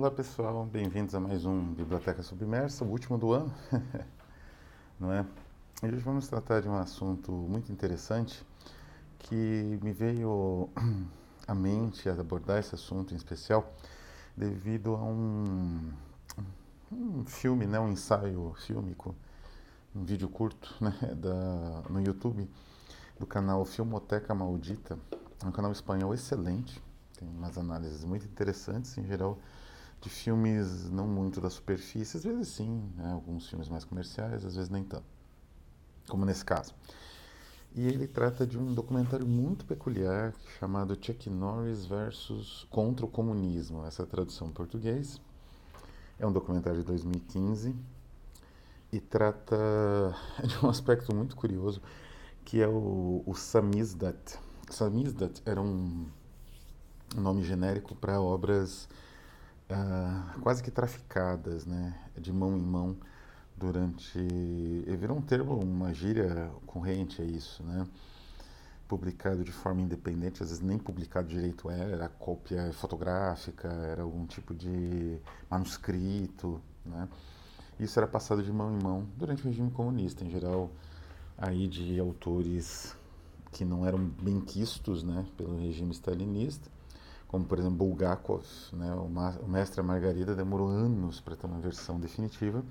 Olá pessoal, bem-vindos a mais um Biblioteca Submersa, o último do ano, não é? Hoje vamos tratar de um assunto muito interessante que me veio à mente a abordar esse assunto em especial devido a um, um filme, né, um ensaio fílmico, um vídeo curto né, da, no YouTube do canal Filmoteca Maldita, é um canal espanhol excelente, tem umas análises muito interessantes, em geral, de filmes não muito da superfície, às vezes sim, né, alguns filmes mais comerciais, às vezes nem tanto, como nesse caso. E ele trata de um documentário muito peculiar chamado Chuck Norris versus contra o comunismo. Essa é a tradução em português. É um documentário de 2015 e trata de um aspecto muito curioso que é o, o samizdat. Samizdat era um nome genérico para obras uh, quase que traficadas, né, de mão em mão durante virou um termo, uma gíria corrente é isso, né? Publicado de forma independente, às vezes nem publicado direito era, era cópia fotográfica, era algum tipo de manuscrito, né? Isso era passado de mão em mão durante o regime comunista, em geral, aí de autores que não eram bem quistos, né, pelo regime stalinista, como por exemplo Bulgakov, né, o mestre Margarida demorou anos para ter uma versão definitiva,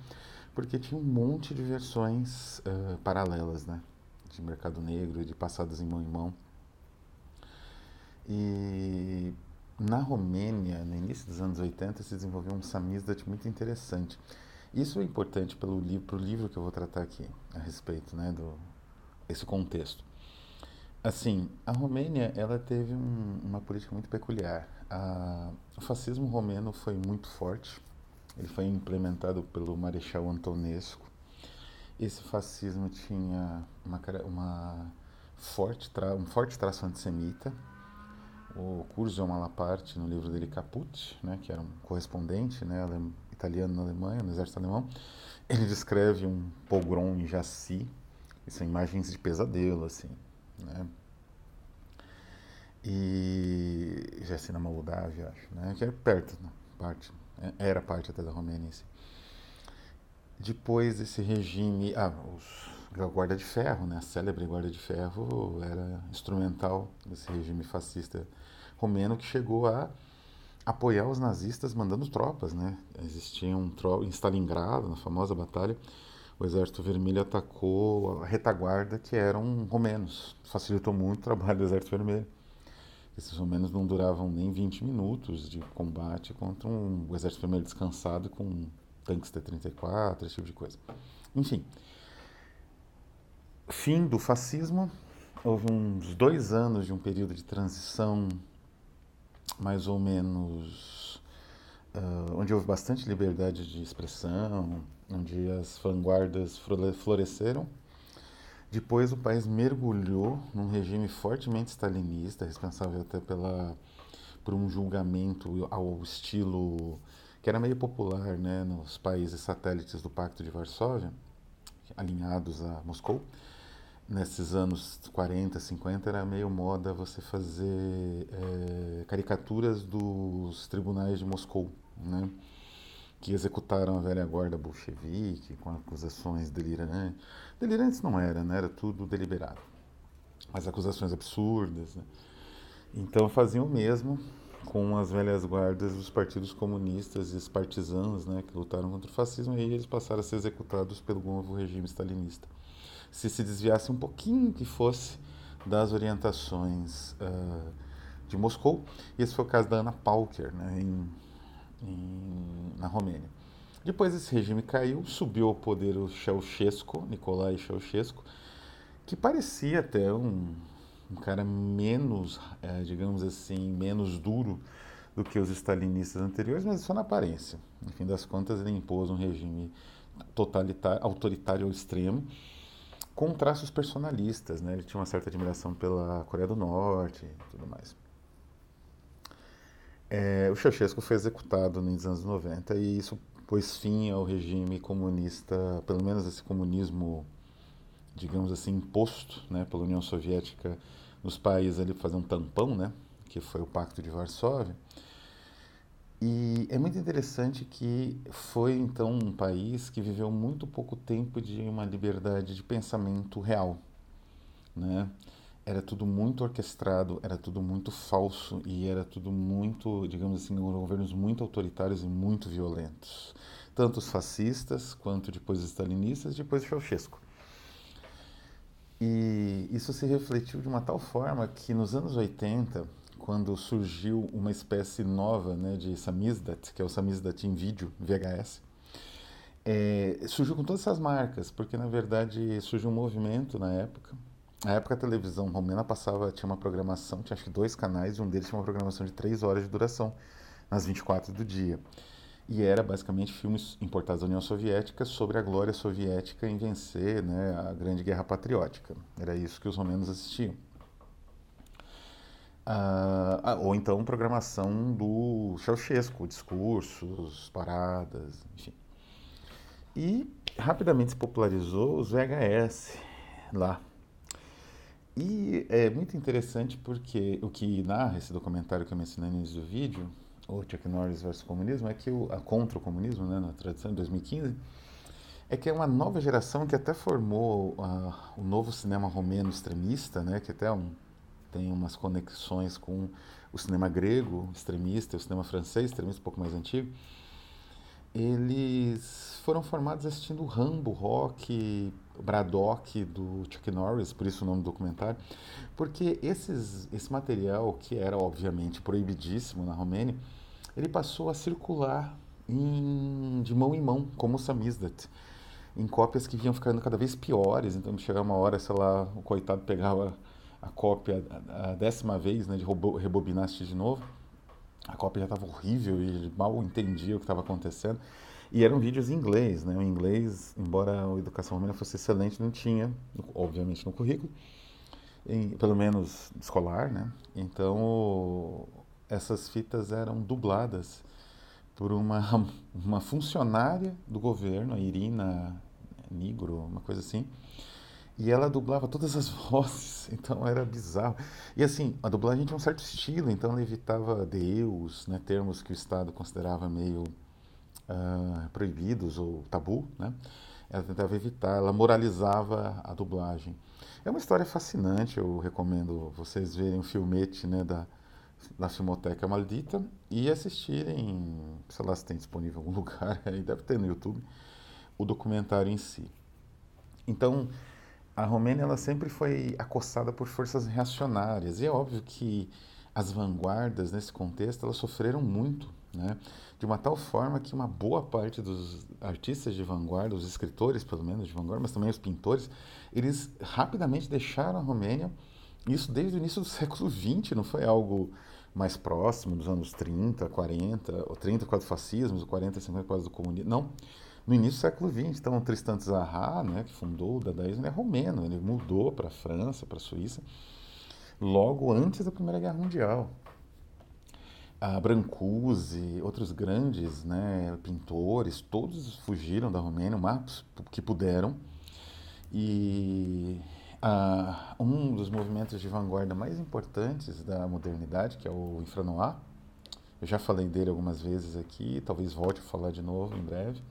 porque tinha um monte de versões uh, paralelas, né, de mercado negro, de passadas em mão em mão. E na Romênia, no início dos anos 80, se desenvolveu um samizdat muito interessante. Isso é importante pelo livro, livro que eu vou tratar aqui a respeito, né, do esse contexto. Assim, a Romênia ela teve um, uma política muito peculiar. A, o fascismo romeno foi muito forte. Ele foi implementado pelo Marechal Antonescu. Esse fascismo tinha uma, uma forte tra, um forte traço antissemita. O Curzio Malaparte, no livro dele Caput, né, que era um correspondente né, italiano na Alemanha, no exército alemão, ele descreve um pogrom em Jaci, são imagens de pesadelo, assim, né? E na Moldávia, acho, né? Que é perto, né? parte, é, era parte até da Romênia. Assim. Depois esse regime, ah, os, a Guarda de Ferro, né? A célebre Guarda de Ferro era instrumental desse regime fascista romeno que chegou a apoiar os nazistas mandando tropas, né? Existiam tro em Stalingrado, na famosa batalha, o Exército Vermelho atacou a retaguarda que eram romenos. Facilitou muito o trabalho do Exército Vermelho. Esses romenos não duravam nem 20 minutos de combate contra um, o Exército Vermelho descansado com tanques T-34, esse tipo de coisa. Enfim, fim do fascismo, houve uns dois anos de um período de transição mais ou menos uh, onde houve bastante liberdade de expressão, onde as vanguardas floresceram. Depois o país mergulhou num regime fortemente stalinista, responsável até pela por um julgamento ao estilo que era meio popular, né, nos países satélites do Pacto de Varsóvia, alinhados a Moscou nesses anos 40, 50, era meio moda você fazer é, caricaturas dos tribunais de Moscou, né? que executaram a velha guarda bolchevique com acusações delirantes. Delirantes não era, né? era tudo deliberado, mas acusações absurdas. Né? Então faziam o mesmo com as velhas guardas dos partidos comunistas e os partisãos né, que lutaram contra o fascismo, e eles passaram a ser executados pelo novo regime stalinista se se desviasse um pouquinho que fosse das orientações uh, de Moscou. E esse foi o caso da Ana Pauker, né, em, em, na Romênia. Depois esse regime caiu, subiu ao poder o Ceausescu, Nicolae Ceausescu, que parecia até um, um cara menos, é, digamos assim, menos duro do que os stalinistas anteriores, mas só na aparência. No fim das contas, ele impôs um regime totalitário, autoritário ao extremo, com traços personalistas, né? Ele tinha uma certa admiração pela Coreia do Norte e tudo mais. É, o Ceausescu foi executado nos anos 90 e isso pôs fim ao regime comunista, pelo menos esse comunismo, digamos assim, imposto né, pela União Soviética nos países ali fazer um tampão, né, que foi o Pacto de Varsóvia. E é muito interessante que foi então um país que viveu muito pouco tempo de uma liberdade de pensamento real, né? Era tudo muito orquestrado, era tudo muito falso e era tudo muito, digamos assim, governos muito autoritários e muito violentos, tanto os fascistas quanto depois os stalinistas, depois o Ceausescu. E isso se refletiu de uma tal forma que nos anos 80, quando surgiu uma espécie nova né, de samizdat, que é o samizdat em vídeo, VHS, é, surgiu com todas essas marcas, porque na verdade surgiu um movimento na época. Na época a televisão romena passava, tinha uma programação, tinha acho que dois canais, e um deles tinha uma programação de três horas de duração, nas 24 do dia e era basicamente filmes importados da União Soviética sobre a glória soviética em vencer né, a Grande Guerra Patriótica. Era isso que os romenos assistiam. Ah, ou então programação do Ceausescu, discursos, paradas, enfim. E rapidamente se popularizou os VHS lá. E é muito interessante porque o que narra esse documentário que eu mencionei no início do vídeo o Chuck Norris versus comunismo, é que o, a contra o comunismo, né, na tradição de 2015, é que é uma nova geração que até formou uh, o novo cinema romeno extremista, né, que até um, tem umas conexões com o cinema grego extremista, o cinema francês extremista um pouco mais antigo. Eles foram formados assistindo Rambo, Rock, Braddock do Chuck Norris, por isso o nome do documentário, porque esses, esse material, que era obviamente proibidíssimo na Romênia, ele passou a circular em, de mão em mão, como o Samizdat, em cópias que vinham ficando cada vez piores. Então, chegava uma hora, sei lá, o coitado pegava a cópia a, décima vez, né, de rebobinar de novo. A cópia já estava horrível e mal entendia o que estava acontecendo. E eram vídeos em inglês, né? O inglês, embora a educação romana fosse excelente, não tinha, obviamente, no currículo, em, pelo menos escolar, né? Então, essas fitas eram dubladas por uma, uma funcionária do governo, a Irina Nigro, uma coisa assim. E ela dublava todas as vozes, então era bizarro. E assim, a dublagem tinha um certo estilo, então ela evitava Deus, né, termos que o Estado considerava meio uh, proibidos ou tabu, né? Ela tentava evitar, ela moralizava a dublagem. É uma história fascinante, eu recomendo vocês verem o filmete né, da, na Filmoteca Maldita e assistirem, sei lá se tem disponível em algum lugar, aí deve ter no YouTube, o documentário em si. Então, a Romênia ela sempre foi acossada por forças reacionárias e é óbvio que as vanguardas nesse contexto elas sofreram muito, né? De uma tal forma que uma boa parte dos artistas de vanguarda, os escritores pelo menos de vanguarda, mas também os pintores, eles rapidamente deixaram a Romênia isso desde o início do século XX, não foi algo mais próximo, dos anos 30, 40, ou 30 quase fascismo, 40, 50 quase do comunismo. Não, no início do século XX. Então, Tristan Tzarra, né, que fundou o dadaísmo, é romeno, ele mudou para a França, para a Suíça, logo antes da Primeira Guerra Mundial. A Brancusi, outros grandes né, pintores, todos fugiram da Romênia o mais que puderam. E um dos movimentos de vanguarda mais importantes da modernidade, que é o Infranoir. Eu já falei dele algumas vezes aqui, talvez volte a falar de novo em breve.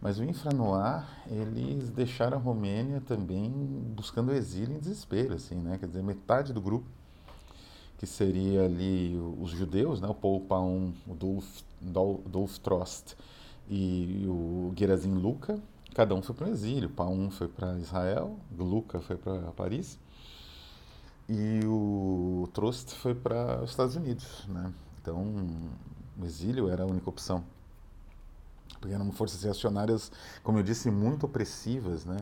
Mas o Infranoir, eles deixaram a Romênia também buscando exílio em desespero, assim, né? Quer dizer, metade do grupo, que seria ali os judeus, né? O Paul Paun, o Dolf, Dolf Trost e o Gerazim Luca, cada um foi para o exílio. Paum foi para Israel, Luca foi para Paris e o Trost foi para os Estados Unidos, né? Então, o exílio era a única opção. Porque eram forças reacionárias, como eu disse, muito opressivas, né?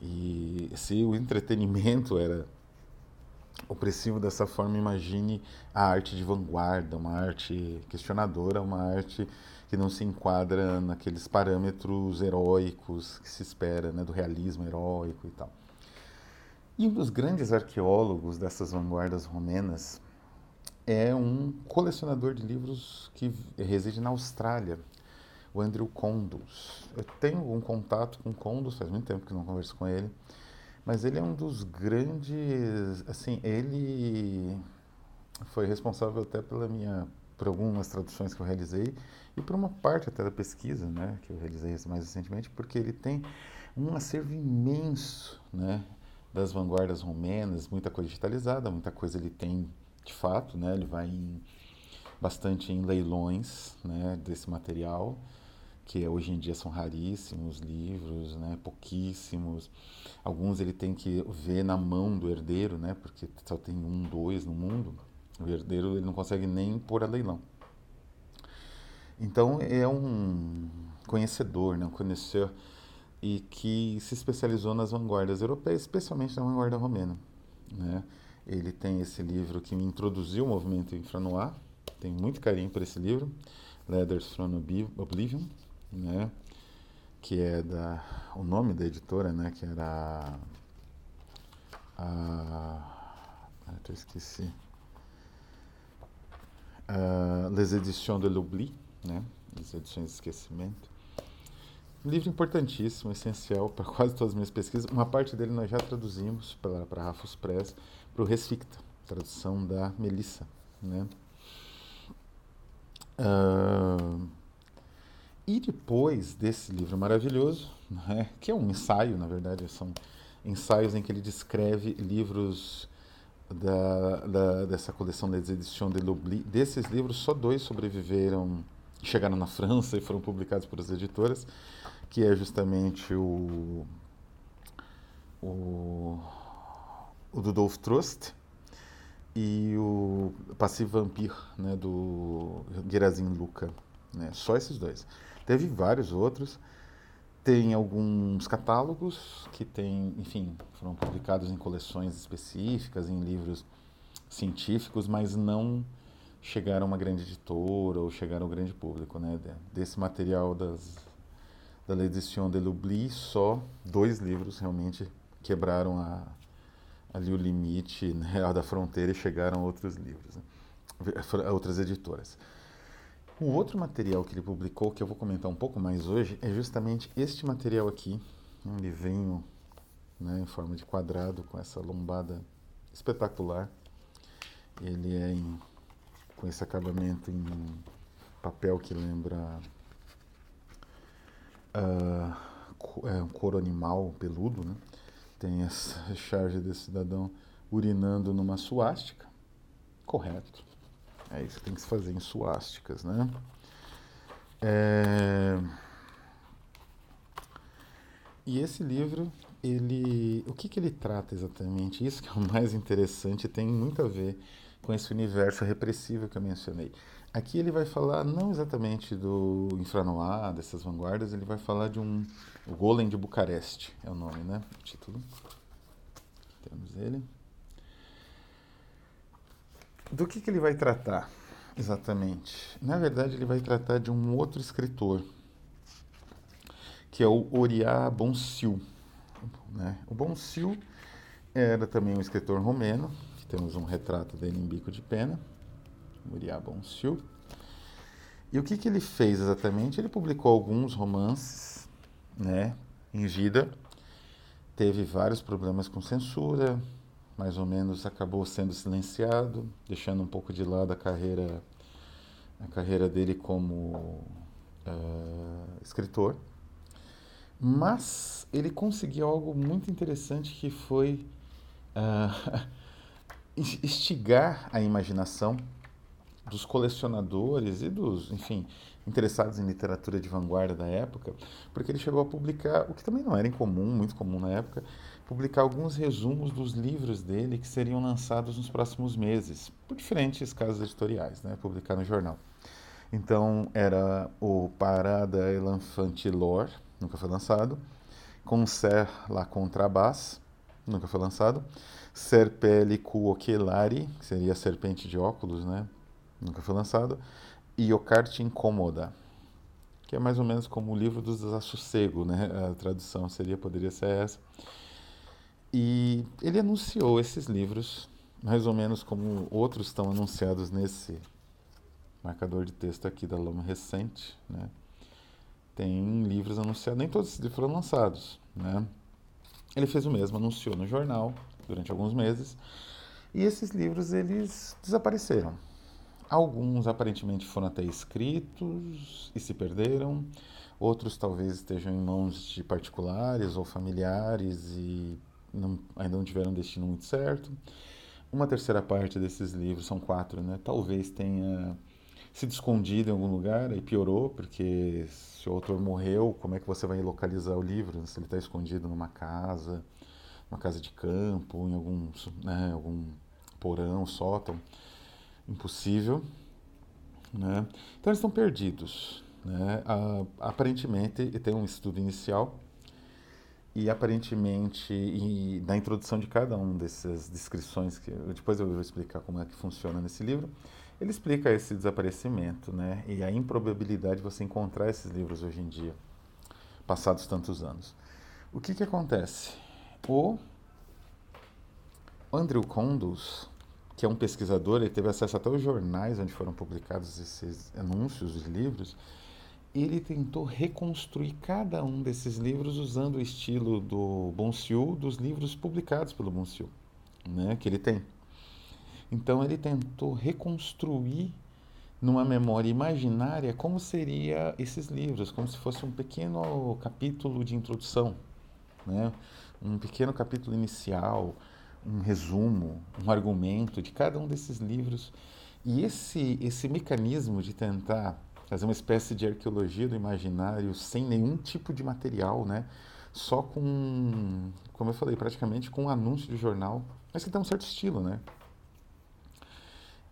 E se o entretenimento era opressivo dessa forma, imagine a arte de vanguarda, uma arte questionadora, uma arte que não se enquadra naqueles parâmetros heróicos que se espera, né, do realismo heróico e tal. E um dos grandes arqueólogos dessas vanguardas romenas é um colecionador de livros que reside na Austrália, o Andrew Condos. Eu tenho um contato com Condos, faz muito tempo que não converso com ele, mas ele é um dos grandes, assim, ele foi responsável até pela minha por algumas traduções que eu realizei e por uma parte até da pesquisa, né, que eu realizei mais recentemente, porque ele tem um acervo imenso, né, das vanguardas romenas, muita coisa digitalizada, muita coisa ele tem de fato, né, ele vai em, bastante em leilões, né, desse material que hoje em dia são raríssimos livros, né, pouquíssimos. Alguns ele tem que ver na mão do herdeiro, né, porque só tem um, dois no mundo. O herdeiro ele não consegue nem pôr a leilão. Então é um conhecedor, né, um conhecedor e que se especializou nas vanguardas europeias, especialmente na vanguarda romena. Né? Ele tem esse livro que me introduziu o movimento infranoir, tenho muito carinho por esse livro, Letters from Oblivion, né? Que é da o nome da editora, né? Que era a, eu esqueci. Uh, Les Éditions de l'Oubli, né? As edições de esquecimento. Um livro importantíssimo, essencial para quase todas as minhas pesquisas. Uma parte dele nós já traduzimos para Rafus Press, para o Resficta, tradução da Melissa, né? Uh, e depois desse livro maravilhoso, né, que é um ensaio, na verdade, são ensaios em que ele descreve livros da, da, dessa coleção das edições de l'Oubli. Desses livros, só dois sobreviveram, chegaram na França e foram publicados por as editoras, que é justamente o, o, o do Dolph Trust e o Passive Vampire, né, do Gerazin Luca. Né, só esses dois. Teve vários outros. Tem alguns catálogos que tem, enfim, foram publicados em coleções específicas, em livros científicos, mas não chegaram a uma grande editora ou chegaram ao grande público, né? Desse material das da L'Édition de l'Oubli, só dois livros realmente quebraram a, ali o limite né, da fronteira e chegaram a outros livros, né? outras editoras. O outro material que ele publicou, que eu vou comentar um pouco mais hoje, é justamente este material aqui, um livrinho né, em forma de quadrado, com essa lombada espetacular. Ele é em, com esse acabamento em papel que lembra uh, é um couro animal peludo, né? Tem essa charge desse cidadão urinando numa suástica. Correto. É isso que tem que se fazer em suásticas, né? É... E esse livro, ele, o que, que ele trata exatamente? Isso que é o mais interessante, tem muito a ver com esse universo repressivo que eu mencionei. Aqui ele vai falar não exatamente do infranoir, dessas vanguardas, ele vai falar de um o Golem de Bucareste, é o nome, né? O título. Temos ele. Do que, que ele vai tratar exatamente? Na verdade, ele vai tratar de um outro escritor, que é o Oriá Bonsil. Né? O Bonsil era também um escritor romeno, temos um retrato dele em bico de pena, Oriá Bonsil. E o que, que ele fez exatamente? Ele publicou alguns romances né, em Gida, teve vários problemas com censura, mais ou menos acabou sendo silenciado, deixando um pouco de lado a carreira, a carreira dele como uh, escritor. Mas ele conseguiu algo muito interessante que foi uh, instigar a imaginação dos colecionadores e dos, enfim, interessados em literatura de vanguarda da época, porque ele chegou a publicar, o que também não era incomum, muito comum na época, publicar alguns resumos dos livros dele que seriam lançados nos próximos meses, por diferentes casas editoriais, né, publicar no jornal. Então era o Parada Elanfantilor, nunca foi lançado, Concer la Contrabass, nunca foi lançado, Serpele Cuocelari, que seria serpente de óculos, né, nunca foi lançado, e O Carte Incômoda, que é mais ou menos como o livro do desassossego, né? A tradução seria, poderia ser essa. E ele anunciou esses livros, mais ou menos como outros estão anunciados nesse marcador de texto aqui da Lama Recente, né? Tem livros anunciados, nem todos esses livros foram lançados, né? Ele fez o mesmo, anunciou no jornal durante alguns meses, e esses livros eles desapareceram. Alguns aparentemente foram até escritos e se perderam, outros talvez estejam em mãos de particulares ou familiares e não, ainda não tiveram um destino muito certo. Uma terceira parte desses livros, são quatro, né? Talvez tenha sido escondido em algum lugar e piorou, porque se o autor morreu, como é que você vai localizar o livro? Se ele está escondido numa casa, uma casa de campo, em algum, né, algum porão, sótão, impossível. Né? Então eles estão perdidos. Né? Ah, aparentemente, tem um estudo inicial e aparentemente e na introdução de cada um dessas descrições que depois eu vou explicar como é que funciona nesse livro ele explica esse desaparecimento né e a improbabilidade de você encontrar esses livros hoje em dia passados tantos anos. O que que acontece? O Andrew Condos que é um pesquisador ele teve acesso até aos jornais onde foram publicados esses anúncios dos livros ele tentou reconstruir cada um desses livros usando o estilo do Bonsiu, dos livros publicados pelo Bonsiu, né, que ele tem. Então ele tentou reconstruir numa memória imaginária como seria esses livros, como se fosse um pequeno capítulo de introdução, né, um pequeno capítulo inicial, um resumo, um argumento de cada um desses livros. E esse esse mecanismo de tentar fazer uma espécie de arqueologia do imaginário sem nenhum tipo de material, né? Só com, como eu falei, praticamente com um anúncio de jornal, mas que tem um certo estilo, né?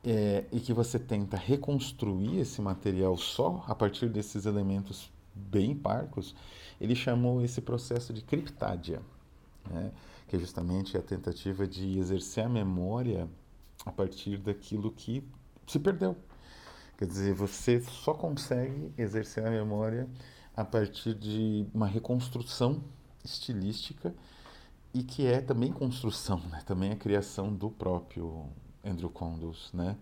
É, e que você tenta reconstruir esse material só a partir desses elementos bem parcos, ele chamou esse processo de criptádia, né? que é justamente a tentativa de exercer a memória a partir daquilo que se perdeu, Quer dizer, você só consegue exercer a memória a partir de uma reconstrução estilística e que é também construção, né? também a criação do próprio Andrew Condos, né?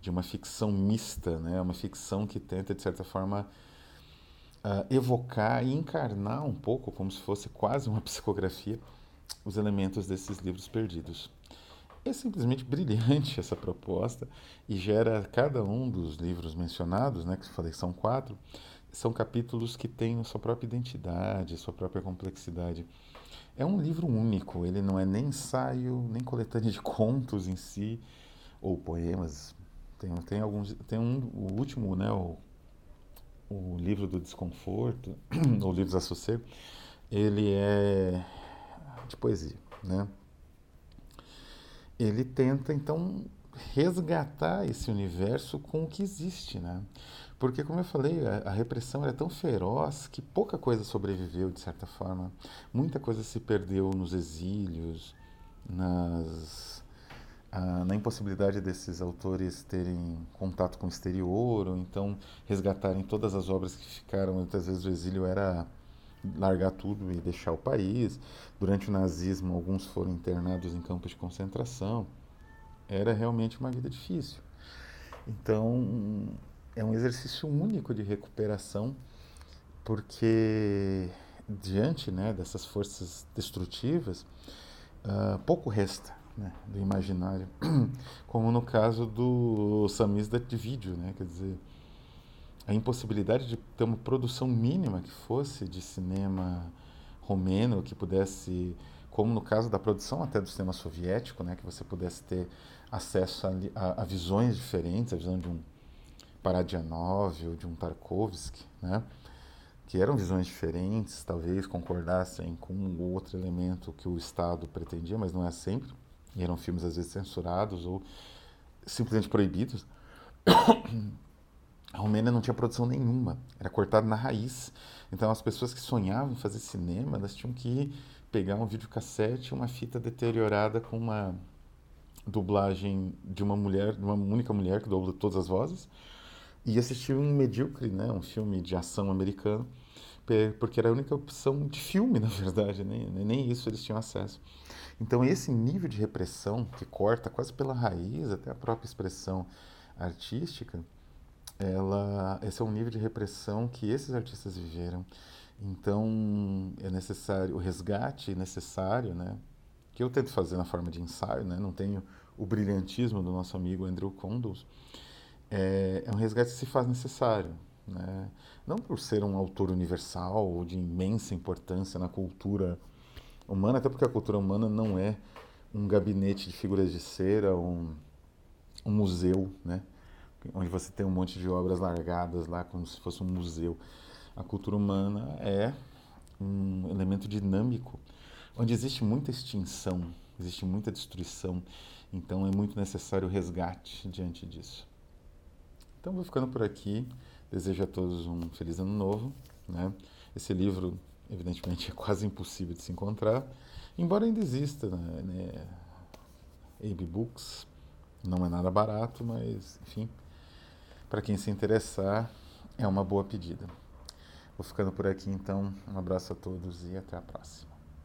de uma ficção mista, né? uma ficção que tenta, de certa forma, uh, evocar e encarnar um pouco, como se fosse quase uma psicografia, os elementos desses livros perdidos. É simplesmente brilhante essa proposta e gera cada um dos livros mencionados, né, que eu falei são quatro, são capítulos que têm sua própria identidade, sua própria complexidade. É um livro único, ele não é nem ensaio, nem coletânea de contos em si, ou poemas. Tem, tem alguns, tem um, o último, né, o, o livro do desconforto, ou livro desassossego, ele é de poesia, né? Ele tenta então resgatar esse universo com o que existe, né? Porque, como eu falei, a, a, repressão era tão feroz que pouca coisa sobreviveu, de certa forma. Muita coisa se perdeu nos exílios, nas, a, na impossibilidade desses autores terem contato com o exterior, ou então resgatarem todas as obras que ficaram. Muitas vezes o exílio era largar tudo e deixar o país. Durante o nazismo, alguns foram internados em campos de concentração. Era realmente uma vida difícil. Então, é um exercício único de recuperação, porque diante né, dessas forças destrutivas, uh, pouco resta né, do imaginário, como no caso do samizdat de vídeo, né, quer dizer, a impossibilidade de ter uma produção mínima que fosse de cinema romeno, que pudesse, como no caso da produção até do cinema soviético, né, que você pudesse ter acesso a, a, a visões diferentes, a visão de um Paradianov ou de um Tarkovsky, né, que eram visões diferentes, talvez concordassem com um outro elemento que o Estado pretendia, mas não é sempre, e eram filmes às vezes censurados ou simplesmente proibidos. A Romênia não tinha produção nenhuma, era cortado na raiz. Então as pessoas que sonhavam em fazer cinema, elas tinham que pegar um videocassete, uma fita deteriorada com uma dublagem de uma mulher, de uma única mulher que dubla todas as vozes, e assistir um medíocre, né, um filme de ação americano, porque era a única opção de filme, na verdade, nem, nem isso eles tinham acesso. Então esse nível de repressão que corta quase pela raiz até a própria expressão artística, ela, esse é um nível de repressão que esses artistas viveram. Então, é necessário, o resgate necessário, né, que eu tento fazer na forma de ensaio, né, não tenho o brilhantismo do nosso amigo Andrew Condos, é, é um resgate que se faz necessário. Né? Não por ser um autor universal ou de imensa importância na cultura humana, até porque a cultura humana não é um gabinete de figuras de cera, um, um museu, né? Onde você tem um monte de obras largadas lá como se fosse um museu. A cultura humana é um elemento dinâmico, onde existe muita extinção, existe muita destruição, então é muito necessário o resgate diante disso. Então vou ficando por aqui. Desejo a todos um feliz ano novo. Né? Esse livro, evidentemente, é quase impossível de se encontrar, embora ainda exista, né? né Abe Books, não é nada barato, mas enfim, para quem se interessar, é uma boa pedida. Vou ficando por aqui então. Um abraço a todos e até a próxima.